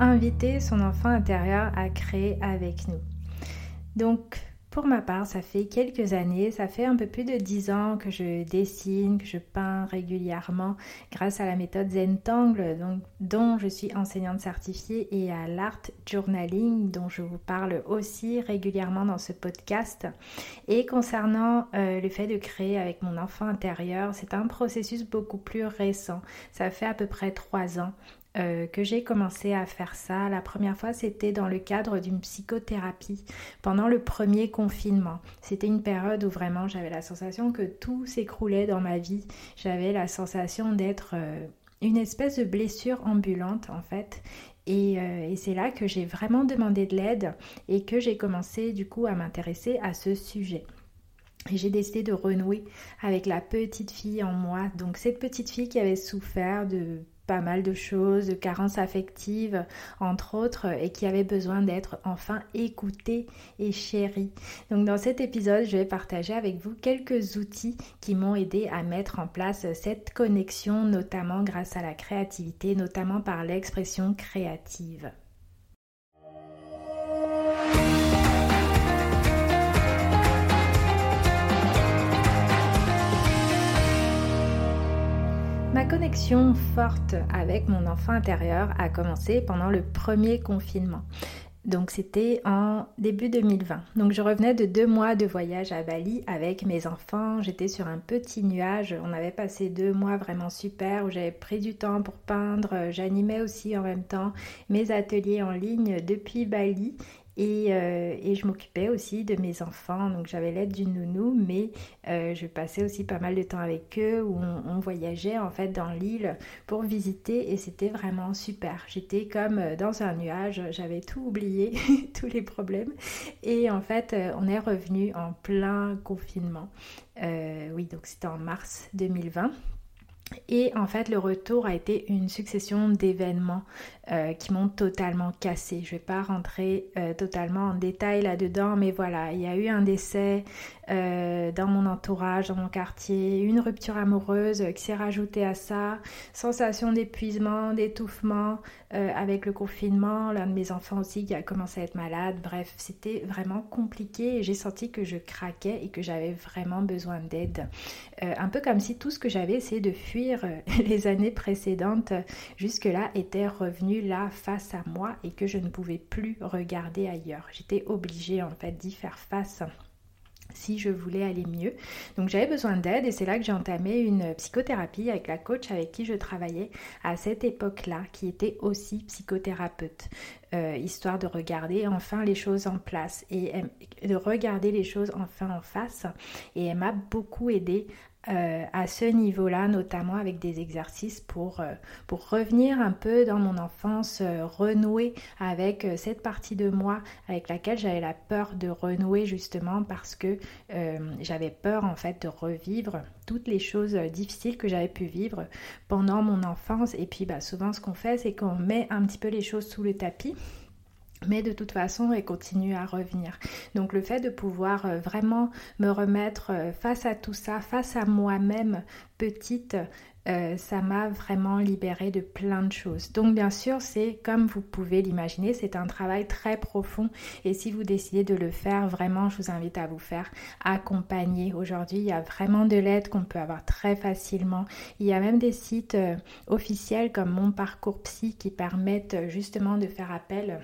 Inviter son enfant intérieur à créer avec nous Donc, pour ma part, ça fait quelques années, ça fait un peu plus de dix ans que je dessine, que je peins régulièrement grâce à la méthode Zentangle, donc, dont je suis enseignante certifiée, et à l'art journaling, dont je vous parle aussi régulièrement dans ce podcast. Et concernant euh, le fait de créer avec mon enfant intérieur, c'est un processus beaucoup plus récent. Ça fait à peu près trois ans euh, que j'ai commencé à faire ça. La première fois, c'était dans le cadre d'une psychothérapie pendant le premier confinement. C'était une période où vraiment j'avais la sensation que tout s'écroulait dans ma vie. J'avais la sensation d'être euh, une espèce de blessure ambulante en fait. Et, euh, et c'est là que j'ai vraiment demandé de l'aide et que j'ai commencé du coup à m'intéresser à ce sujet. Et j'ai décidé de renouer avec la petite fille en moi. Donc cette petite fille qui avait souffert de pas mal de choses, de carences affectives, entre autres, et qui avait besoin d'être enfin écoutée et chérie. Donc dans cet épisode, je vais partager avec vous quelques outils qui m'ont aidé à mettre en place cette connexion, notamment grâce à la créativité, notamment par l'expression créative. Connexion forte avec mon enfant intérieur a commencé pendant le premier confinement. Donc c'était en début 2020. Donc je revenais de deux mois de voyage à Bali avec mes enfants. J'étais sur un petit nuage. On avait passé deux mois vraiment super où j'avais pris du temps pour peindre. J'animais aussi en même temps mes ateliers en ligne depuis Bali euh, et, je m'occupais aussi de mes enfants, donc j'avais l'aide d'une nounou, mais euh, je passais aussi pas mal de temps avec eux où on, voyageait en fait dans l'île pour visiter et c'était vraiment super. J'étais comme euh, dans un nuage, j'avais tout oublié, tous les problèmes et en fait on est revenu en plein confinement. oui, donc c'était en mars 2020. Et en fait, le retour a été une succession d'événements euh, qui m'ont totalement cassé. Je ne vais pas rentrer euh, totalement en détail là-dedans, mais voilà, il y a eu un décès euh, dans mon entourage, dans mon quartier, une rupture amoureuse qui s'est rajoutée à ça, sensation d'épuisement, d'étouffement avec le confinement, l'un de mes enfants aussi qui a commencé à être malade. Bref, c'était vraiment compliqué et j'ai senti que je craquais et que j'avais vraiment besoin d'aide. un peu comme si tout ce que j'avais, c'est de fuir euh, les années précédentes jusque-là étaient revenues là face à moi et que je ne pouvais plus regarder ailleurs. J'étais obligée en fait d'y faire face si je voulais aller mieux. Donc j'avais besoin d'aide et c'est là que j'ai entamé une psychothérapie avec la coach avec qui je travaillais à cette époque-là, qui était aussi psychothérapeute, euh, histoire de regarder enfin les choses en place et de regarder les choses enfin en face. Et elle m'a beaucoup aidé euh, à ce niveau-là, notamment avec des exercices pour, euh, pour revenir un peu dans mon enfance, euh, renouer avec cette partie de moi avec laquelle j'avais la peur de renouer justement parce que j'avais peur en fait de revivre toutes les choses difficiles que j'avais pu vivre pendant mon enfance. Et puis bah, souvent ce qu'on fait, c'est qu'on met un petit peu les choses sous le tapis mais de toute façon, elle continue à revenir. Donc le fait de pouvoir euh, vraiment me remettre euh, face à tout ça, face à moi-même petite, euh, ça m'a vraiment libérée de plein de choses. Donc bien sûr, c'est comme vous pouvez l'imaginer, c'est un travail très profond et si vous décidez de le faire, vraiment, je vous invite à vous faire accompagner. Aujourd'hui, il y a vraiment de l'aide qu'on peut avoir très facilement. Il y a même des sites officiels comme Mon Parcours Psy qui permettent justement de faire appel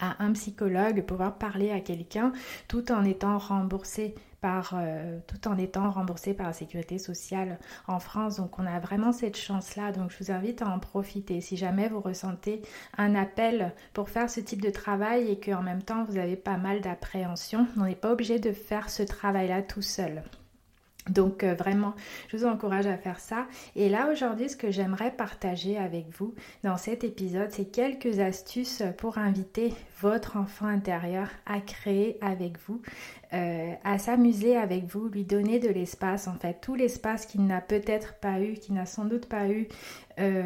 à un psychologue, pouvoir parler à quelqu'un tout en étant remboursé par, euh, tout en étant remboursé par la sécurité sociale en France. Donc on a vraiment cette chance-là. Donc je vous invite à en profiter. Si jamais vous ressentez un appel pour faire ce type de travail et qu'en même temps vous avez pas mal d'appréhension, on n'est pas obligé de faire ce travail-là tout seul. Donc euh, vraiment, je vous encourage à faire ça. Et là aujourd'hui, ce que j'aimerais partager avec vous dans cet épisode, c'est quelques astuces pour inviter votre enfant intérieur à créer avec vous, euh, à s'amuser avec vous, lui donner de l'espace, en fait, tout l'espace qu'il n'a peut-être pas eu, qu'il n'a sans doute pas eu euh,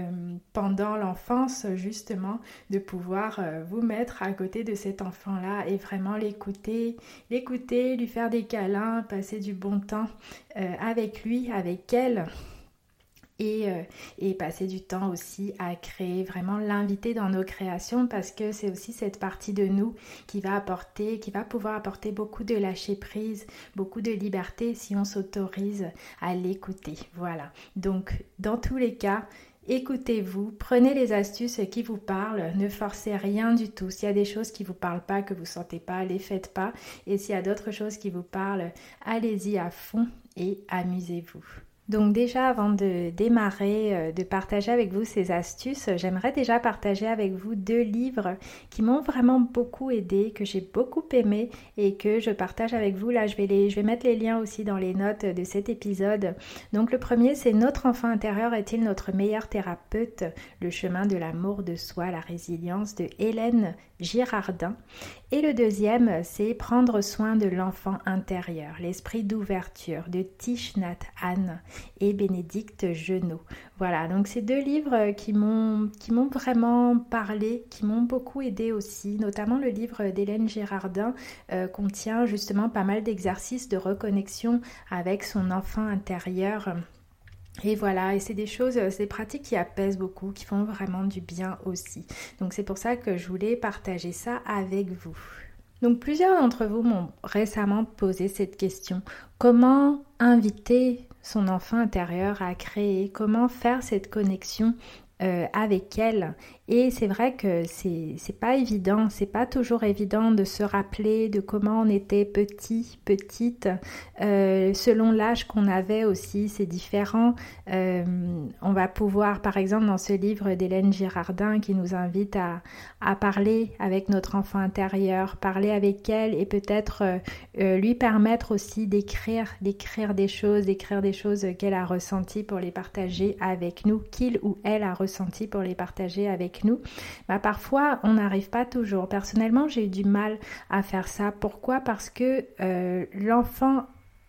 pendant l'enfance, justement, de pouvoir euh, vous mettre à côté de cet enfant-là et vraiment l'écouter, l'écouter, lui faire des câlins, passer du bon temps avec lui, avec elle. Euh, et, passer du temps aussi à créer, vraiment l'inviter dans nos créations parce que c'est aussi cette partie de nous qui va apporter, qui va pouvoir apporter beaucoup de lâcher prise, beaucoup de liberté si on s'autorise à l'écouter. Voilà. Donc, dans tous les cas, Écoutez-vous, prenez les astuces qui vous parlent, ne forcez rien du tout. S'il y a des choses qui ne vous parlent pas, que vous ne sentez pas, les faites pas. Et s'il y a d'autres choses qui vous parlent, allez-y à fond et amusez-vous. Donc déjà avant de démarrer, euh, de partager avec vous ces astuces, j'aimerais déjà partager avec vous deux livres qui m'ont vraiment beaucoup aidé, que j'ai beaucoup aimé et que je partage avec vous. Là, je vais, je vais mettre les liens aussi dans les notes de cet épisode. Donc le premier, c'est Notre enfant intérieur est-il notre meilleur thérapeute? Le chemin de l'amour de soi, la résilience de Hélène Girardin. Et le deuxième, c'est Prendre soin de l'enfant intérieur, l'esprit d'ouverture de Tish Nat Anne et Bénédicte Genot. Voilà, donc ces deux livres qui m'ont qui m'ont vraiment parlé, qui m'ont beaucoup aidé aussi, notamment le livre d'Hélène Girardin euh, contient justement pas mal d'exercices de reconnexion avec son enfant intérieur et voilà, et c'est des choses, c'est des pratiques qui apaisent beaucoup, qui font vraiment du bien aussi. Donc c'est pour ça que je voulais partager ça avec vous. Donc plusieurs d'entre vous m'ont récemment posé cette question. Comment inviter son enfant intérieur à créer? Comment faire cette connexion euh, avec elle? Et c'est vrai que c'est pas évident, c'est pas toujours évident de se rappeler de comment on était petit, petite. Euh, selon l'âge qu'on avait aussi, c'est différent. Euh, on va pouvoir, par exemple, dans ce livre d'Hélène Girardin qui nous invite à, à, parler avec notre enfant intérieur, parler avec elle et peut-être euh, lui permettre aussi d'écrire, d'écrire des choses, d'écrire des choses qu'elle a ressenties pour les partager avec nous, qu'il ou elle a ressenti pour les partager avec nous, bah, parfois on n'arrive pas toujours. Personnellement, j'ai eu du mal à faire ça. Pourquoi? Parce que euh, l'enfant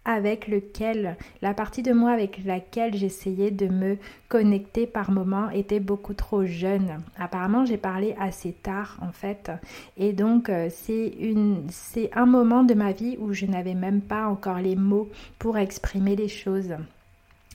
avec lequel, la partie de moi avec laquelle j'essayais de me connecter par moment était beaucoup trop jeune. Apparemment, j'ai parlé assez tard en fait. Et donc, euh, c'est c'est un moment de ma vie où je n'avais même pas encore les mots pour exprimer les choses.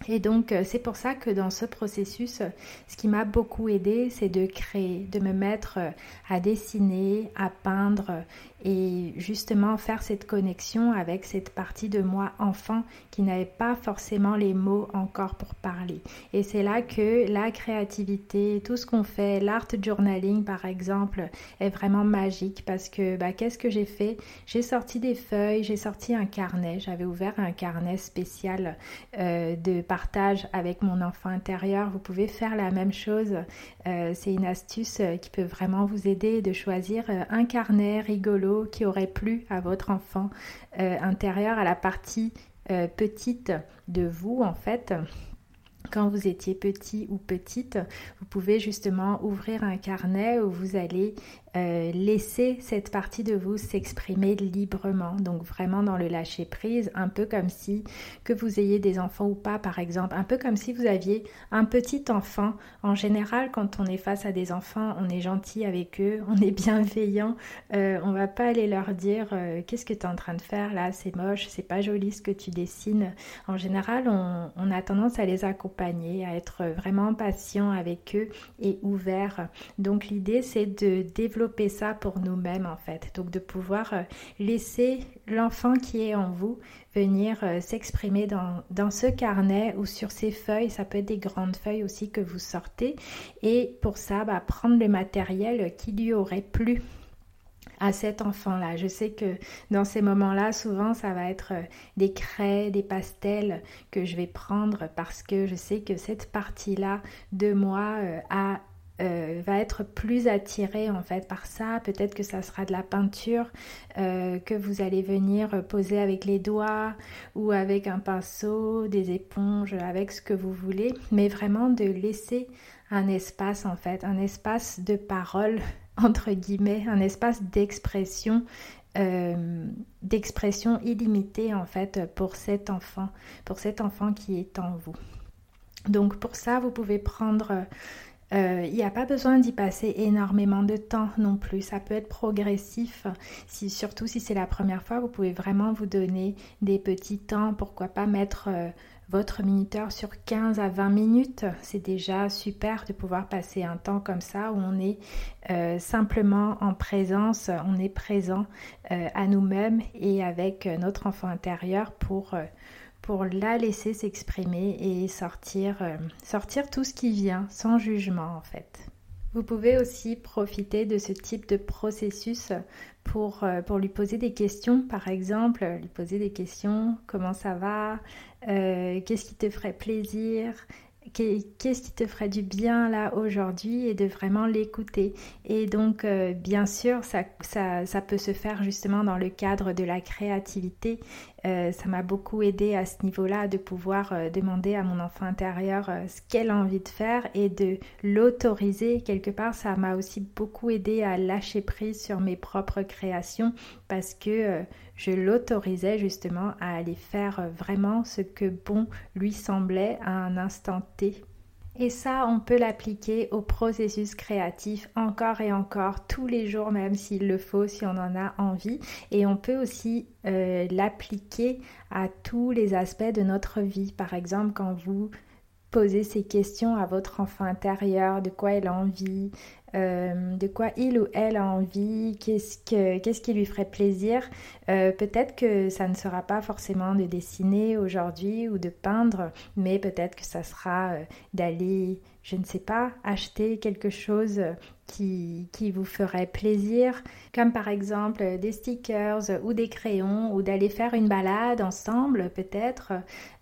Et donc, euh, c'est pour ça que dans ce processus, ce qui m'a beaucoup aidé, c'est de créer, de me mettre euh, à dessiner, à peindre et justement faire cette connexion avec cette partie de moi enfant qui n'avait pas forcément les mots encore pour parler. Et c'est là que la créativité, tout ce qu'on fait, l'art journaling par exemple, est vraiment magique parce que bah, qu'est-ce que j'ai fait? J'ai sorti des feuilles, j'ai sorti un carnet, j'avais ouvert un carnet spécial euh, de partage avec mon enfant intérieur. Vous pouvez faire la même chose. Euh, c'est une astuce euh, qui peut vraiment vous aider de choisir un carnet rigolo qui aurait plu à votre enfant euh, intérieur, à la partie euh, petite de vous en fait. Quand vous étiez petit ou petite, vous pouvez justement ouvrir un carnet où vous allez euh, laisser cette partie de vous s'exprimer librement. Donc vraiment dans le lâcher prise, un peu comme si que vous ayez des enfants ou pas par exemple, un peu comme si vous aviez un petit enfant. En général, quand on est face à des enfants, on est gentil avec eux, on est bienveillant. Euh, on va pas aller leur dire euh, qu'est-ce que tu es en train de faire là, c'est moche, c'est pas joli ce que tu dessines. En général, on, on a tendance à les accompagner, à être vraiment patient avec eux et ouvert. Donc l'idée c'est de développer ça pour nous-mêmes en fait. Donc de pouvoir euh, laisser l'enfant qui est en vous venir euh, s'exprimer dans, ce carnet ou sur ces feuilles. Ça peut être des grandes feuilles aussi que vous sortez. Et pour ça, bah, prendre le matériel qui lui aurait plu à cet enfant-là. Je sais que dans ces moments-là, souvent, ça va être euh, des craies, des pastels que je vais prendre parce que je sais que cette partie-là de moi a euh, va être plus attirée en fait par ça. Peut-être que ça sera de la peinture que vous allez venir poser avec les doigts ou avec un pinceau, des éponges, avec ce que vous voulez, mais vraiment de laisser un espace en fait, un espace de parole entre guillemets, un espace d'expression, euh, d'expression illimitée en fait pour cet enfant, pour cet enfant qui est en vous. Donc pour ça, vous pouvez prendre euh, il n'y a pas besoin d'y passer énormément de temps non plus. Ça peut être progressif. Si, surtout si c'est la première fois, vous pouvez vraiment vous donner des petits temps. Pourquoi pas mettre euh, votre minuteur sur 15 à 20 minutes. C'est déjà super de pouvoir passer un temps comme ça où on est euh, simplement en présence, on est présent à nous-mêmes et avec notre enfant intérieur pour, pour la laisser s'exprimer et sortir, sortir tout ce qui vient sans jugement en fait. Vous pouvez aussi profiter de ce type de processus pour, euh, lui poser des questions, par exemple, lui poser des questions, comment ça va, euh, qu'est-ce qui te ferait plaisir, qu'est-ce qui te ferait du bien là aujourd'hui et de vraiment l'écouter. Et donc, euh, bien sûr, ça, ça, peut se faire justement dans le cadre de la créativité. Euh, ça m'a beaucoup aidé à ce niveau-là de pouvoir euh, demander à mon enfant intérieur ce qu'elle a envie de faire et de l'autoriser. Quelque part, ça m'a aussi beaucoup aidé à lâcher prise sur mes propres créations parce que je l'autorisais justement à aller faire euh, vraiment ce que bon lui semblait à un instant T. Et ça, on peut l'appliquer au processus créatif encore et encore, tous les jours, même s'il le faut, si on en a envie. Et on peut aussi euh, l'appliquer à tous les aspects de notre vie. Par exemple, quand vous posez ces questions à votre enfant intérieur, de quoi elle a envie, euh, de quoi il ou elle a envie, qu'est-ce, que, qui lui ferait plaisir. Euh, peut-être que ça ne sera pas forcément de dessiner aujourd'hui ou de peindre, mais peut-être que ça sera euh, d'aller, je ne sais pas, acheter quelque chose qui, vous ferait plaisir, comme par exemple des stickers ou des crayons, ou d'aller faire une balade ensemble peut-être,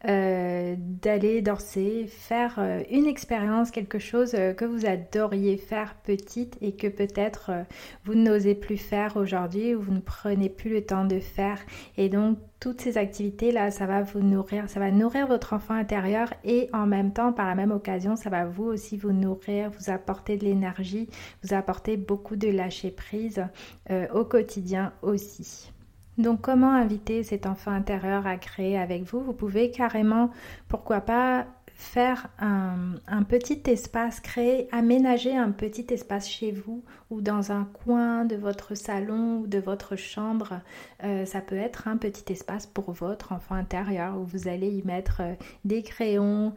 d'aller danser, faire une expérience, quelque chose que vous adoriez faire petit et que peut-être euh, vous n'osez plus faire aujourd'hui ou vous ne prenez plus le temps de faire. Et donc toutes ces activités-là, ça va vous nourrir, ça va nourrir votre enfant intérieur et en même temps, par la même occasion, ça va vous aussi vous nourrir, vous apporter de l'énergie, vous apporter beaucoup de lâcher prise euh, au quotidien aussi. Donc comment inviter cet enfant intérieur à créer avec vous? Vous pouvez carrément, pourquoi pas, faire un, petit espace, créer, aménager un petit espace chez vous ou dans un coin de votre salon ou de votre chambre. Euh, ça peut être un petit espace pour votre enfant intérieur où vous allez y mettre euh, des crayons.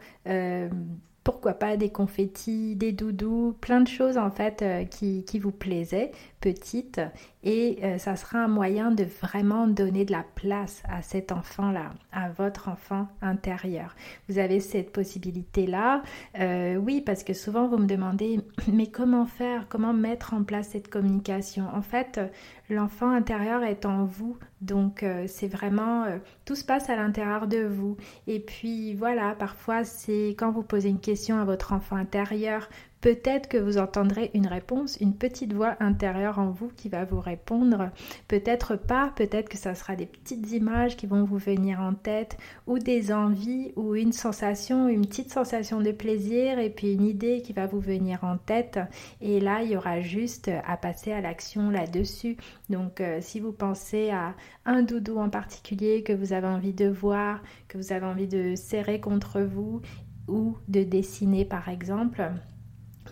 Pourquoi pas des confettis, des doudous, plein de choses en fait qui, qui, vous plaisaient, petites, et euh, ça sera un moyen de vraiment donner de la place à cet enfant-là, à votre enfant intérieur. Vous avez cette possibilité-là. Euh, oui, parce que souvent vous me demandez, mais comment faire, comment mettre en place cette communication? En fait, l'enfant intérieur est en vous, donc euh, c'est vraiment, tout se passe à l'intérieur de vous. Et puis voilà, parfois c'est quand vous posez une question à votre enfant intérieur, Peut-être que vous entendrez une réponse, une petite voix intérieure en vous qui va vous répondre. Peut-être pas, peut-être que ça sera des petites images qui vont vous venir en tête ou des envies ou une sensation, une petite sensation de plaisir et puis une idée qui va vous venir en tête. Et là, il y aura juste à passer à l'action là-dessus. Donc euh, si vous pensez à un doudou en particulier que vous avez envie de voir, que vous avez envie de serrer contre vous ou de dessiner par exemple,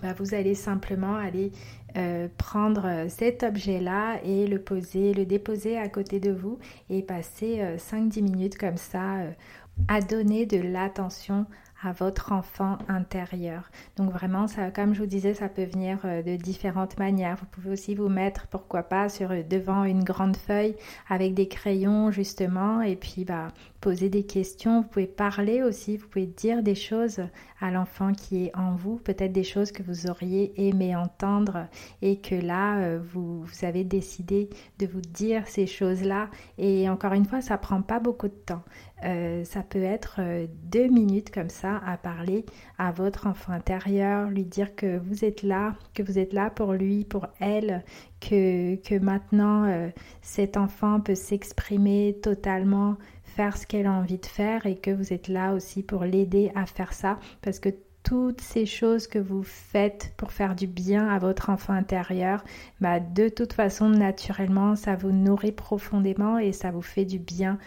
bah, vous allez simplement aller euh, prendre euh, cet objet-là et le poser, le déposer à côté de vous et passer 5-10 euh, minutes comme ça à donner de l'attention à votre enfant intérieur. Donc vraiment, ça, comme je vous disais, ça peut venir euh, de différentes manières. Vous pouvez aussi vous mettre, pourquoi pas, sur devant une grande feuille avec des crayons justement, et puis bah poser des questions. Vous pouvez parler aussi, vous pouvez dire des choses à l'enfant qui est en vous, peut-être des choses que vous auriez aimé entendre et que là euh, vous, avez décidé de vous dire ces choses-là. Et encore une fois, ça prend pas beaucoup de temps. Euh, ça peut être euh, deux minutes comme ça à parler à votre enfant intérieur, lui dire que vous êtes là, que vous êtes là pour lui, pour elle, que, maintenant euh, cet enfant peut s'exprimer totalement, faire ce qu'elle a envie de faire et que vous êtes là aussi pour l'aider à faire ça parce que toutes ces choses que vous faites pour faire du bien à votre enfant intérieur, bah de toute façon, naturellement, ça vous nourrit profondément et ça vous fait du bien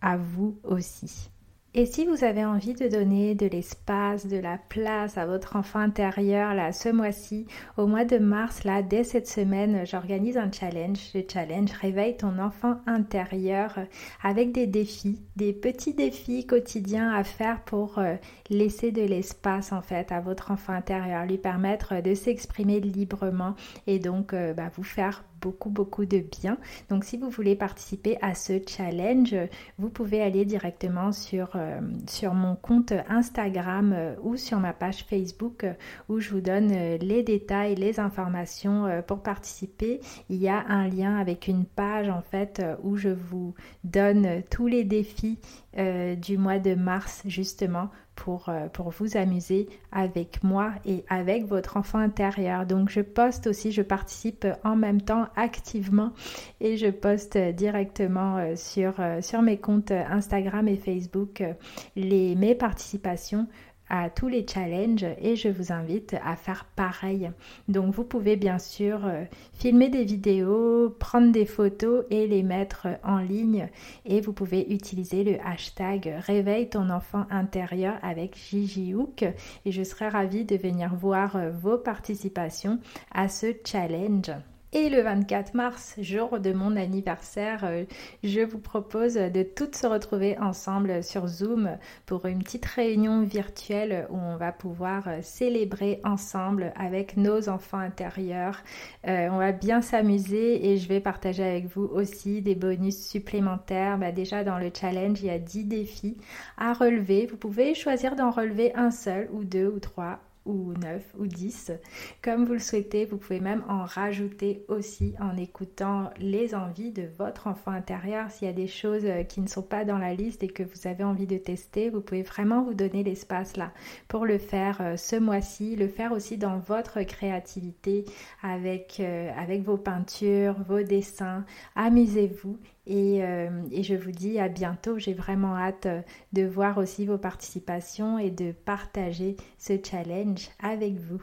à vous aussi. Et si vous avez envie de donner de l'espace, de la place à votre enfant intérieur, là, ce mois-ci, au mois de mars, là, dès cette semaine, j'organise un challenge. Le challenge Réveille ton enfant intérieur avec des défis, des petits défis quotidiens à faire pour euh, laisser de l'espace, en fait, à votre enfant intérieur, lui permettre de s'exprimer librement et donc euh, bah, vous faire beaucoup beaucoup de bien. Donc si vous voulez participer à ce challenge, vous pouvez aller directement sur, euh, sur mon compte Instagram euh, ou sur ma page Facebook euh, où je vous donne les détails, les informations pour participer. Il y a un lien avec une page en fait où je vous donne tous les défis du mois de mars justement euh, pour, vous amuser avec moi et avec votre enfant intérieur. Donc je poste aussi, je participe en même temps activement et je poste directement euh, sur, euh, sur mes comptes Instagram et Facebook les, mes participations à tous les challenges et je vous invite à faire pareil. Donc vous pouvez bien sûr euh, filmer des vidéos, prendre des photos et les mettre en ligne et vous pouvez utiliser le hashtag réveille ton enfant intérieur avec Gigi Hook et je serai ravie de venir voir euh, vos participations à ce challenge. Et le 24 mars, jour de mon anniversaire, euh, je vous propose de toutes se retrouver ensemble sur Zoom pour une petite réunion virtuelle où on va pouvoir euh, célébrer ensemble avec nos enfants intérieurs. Euh, on va bien s'amuser et je vais partager avec vous aussi des bonus supplémentaires. Bah, déjà dans le challenge, il y a 10 défis à relever. Vous pouvez choisir d'en relever un seul ou deux ou trois ou 9 ou 10, comme vous le souhaitez. Vous pouvez même en rajouter aussi en écoutant les envies de votre enfant intérieur. S'il y a des choses euh, qui ne sont pas dans la liste et que vous avez envie de tester, vous pouvez vraiment vous donner l'espace là pour le faire euh, ce mois-ci, le faire aussi dans votre créativité avec, euh, avec vos peintures, vos dessins. Amusez-vous euh, et, je vous dis à bientôt. J'ai vraiment hâte euh, de voir aussi vos participations et de partager ce challenge avec vous.